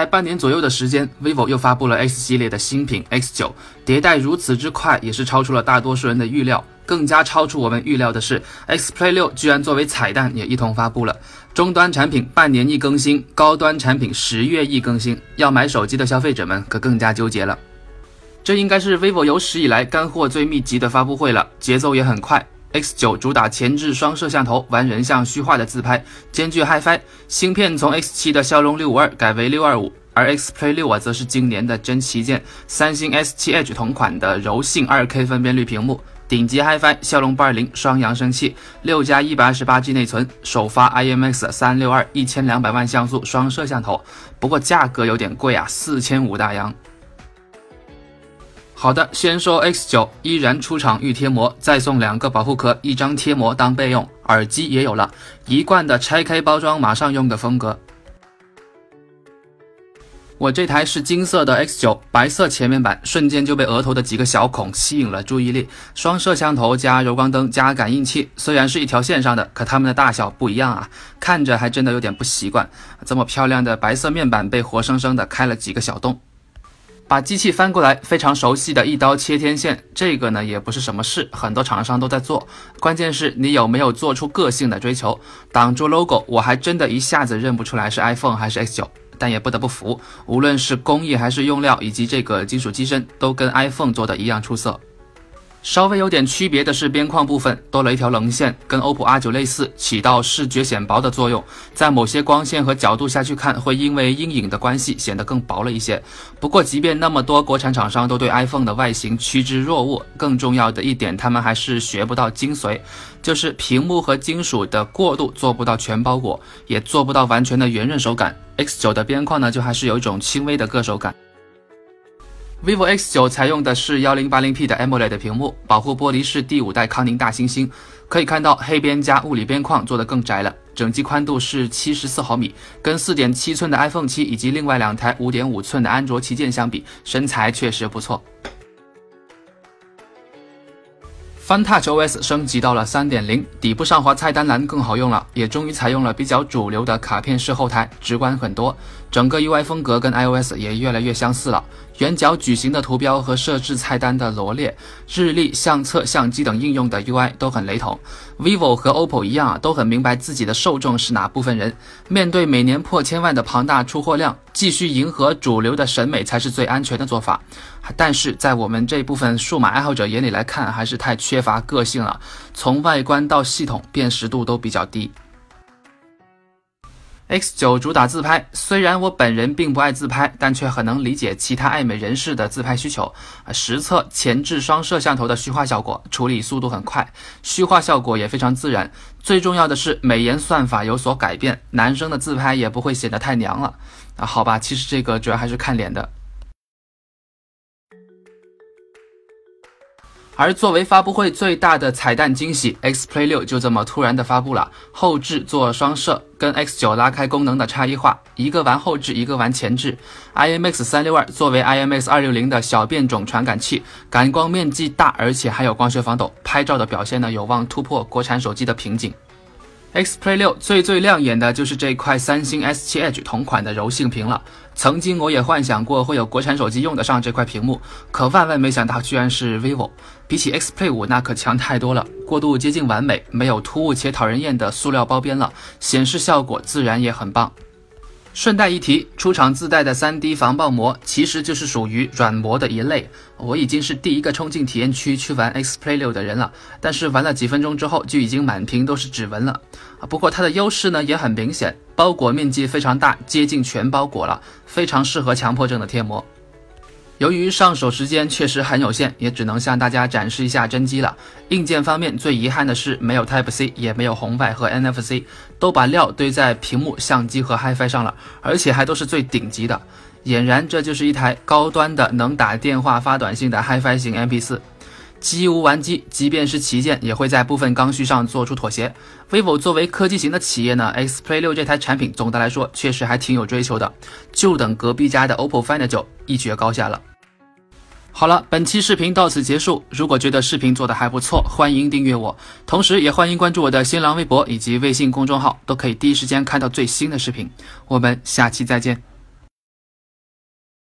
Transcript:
在半年左右的时间，vivo 又发布了 X 系列的新品 X9，迭代如此之快，也是超出了大多数人的预料。更加超出我们预料的是，X Play 六居然作为彩蛋也一同发布了。终端产品半年一更新，高端产品十月一更新，要买手机的消费者们可更加纠结了。这应该是 vivo 有史以来干货最密集的发布会了，节奏也很快。X9 主打前置双摄像头，玩人像虚化的自拍，兼具 HiFi。芯片从 X7 的骁龙六五二改为六二五，而 X Play 六啊，则是今年的真旗舰，三星 S7 Edge 同款的柔性 2K 分辨率屏幕，顶级 HiFi，骁龙八二零双扬声器，六加一百二十八 G 内存，首发 IMX 三六二一千两百万像素双摄像头，不过价格有点贵啊，四千五大洋。好的，先说 X 九，依然出厂预贴膜，再送两个保护壳，一张贴膜当备用。耳机也有了，一贯的拆开包装马上用的风格。我这台是金色的 X 九，白色前面板，瞬间就被额头的几个小孔吸引了注意力。双摄像头加柔光灯加感应器，虽然是一条线上的，可它们的大小不一样啊，看着还真的有点不习惯。这么漂亮的白色面板被活生生的开了几个小洞。把机器翻过来，非常熟悉的一刀切天线，这个呢也不是什么事，很多厂商都在做。关键是你有没有做出个性的追求，挡住 logo，我还真的一下子认不出来是 iPhone 还是 X9。但也不得不服，无论是工艺还是用料，以及这个金属机身，都跟 iPhone 做的一样出色。稍微有点区别的是边框部分多了一条棱线，跟 OPPO R9 类似，起到视觉显薄的作用。在某些光线和角度下去看，会因为阴影的关系显得更薄了一些。不过，即便那么多国产厂商都对 iPhone 的外形趋之若鹜，更重要的一点，他们还是学不到精髓，就是屏幕和金属的过渡做不到全包裹，也做不到完全的圆润手感。X9 的边框呢，就还是有一种轻微的硌手感。Vivo X9 采用的是幺零八零 P 的 AMOLED 屏幕，保护玻璃是第五代康宁大猩猩。可以看到黑边加物理边框做得更窄了，整机宽度是七十四毫米，跟四点七寸的 iPhone 七以及另外两台五点五寸的安卓旗舰相比，身材确实不错。Fun Touch OS 升级到了三点零，底部上滑菜单栏更好用了，也终于采用了比较主流的卡片式后台，直观很多。整个 UI 风格跟 iOS 也越来越相似了，圆角矩形的图标和设置菜单的罗列，日历、相册、相机等应用的 UI 都很雷同。vivo 和 OPPO 一样啊，都很明白自己的受众是哪部分人。面对每年破千万的庞大出货量，继续迎合主流的审美才是最安全的做法。但是在我们这部分数码爱好者眼里来看，还是太缺乏个性了，从外观到系统辨识度都比较低。X 九主打自拍，虽然我本人并不爱自拍，但却很能理解其他爱美人士的自拍需求。实测前置双摄像头的虚化效果，处理速度很快，虚化效果也非常自然。最重要的是美颜算法有所改变，男生的自拍也不会显得太娘了。啊，好吧，其实这个主要还是看脸的。而作为发布会最大的彩蛋惊喜，X Play 六就这么突然的发布了，后置做双摄，跟 X 九拉开功能的差异化，一个玩后置，一个玩前置。IMX 三六二作为 IMX 二六零的小变种传感器，感光面积大，而且还有光学防抖，拍照的表现呢有望突破国产手机的瓶颈。X Play 六最最亮眼的就是这块三星 S7 Edge 同款的柔性屏了。曾经我也幻想过会有国产手机用得上这块屏幕，可万万没想到居然是 vivo。比起 X Play 五那可强太多了，过渡接近完美，没有突兀且讨人厌的塑料包边了，显示效果自然也很棒。顺带一提，出厂自带的 3D 防爆膜其实就是属于软膜的一类。我已经是第一个冲进体验区去玩 X Play 六的人了，但是玩了几分钟之后就已经满屏都是指纹了！不过它的优势呢也很明显，包裹面积非常大，接近全包裹了，非常适合强迫症的贴膜。由于上手时间确实很有限，也只能向大家展示一下真机了。硬件方面最遗憾的是没有 Type C，也没有红外和 NFC，都把料堆在屏幕、相机和 HiFi 上了，而且还都是最顶级的。俨然这就是一台高端的能打电话、发短信的 HiFi 型 MP4。机无完机，即便是旗舰也会在部分刚需上做出妥协。vivo 作为科技型的企业呢，X Play 六这台产品总的来说确实还挺有追求的，就等隔壁家的 OPPO Find 九一决高下了。好了，本期视频到此结束。如果觉得视频做的还不错，欢迎订阅我，同时也欢迎关注我的新浪微博以及微信公众号，都可以第一时间看到最新的视频。我们下期再见。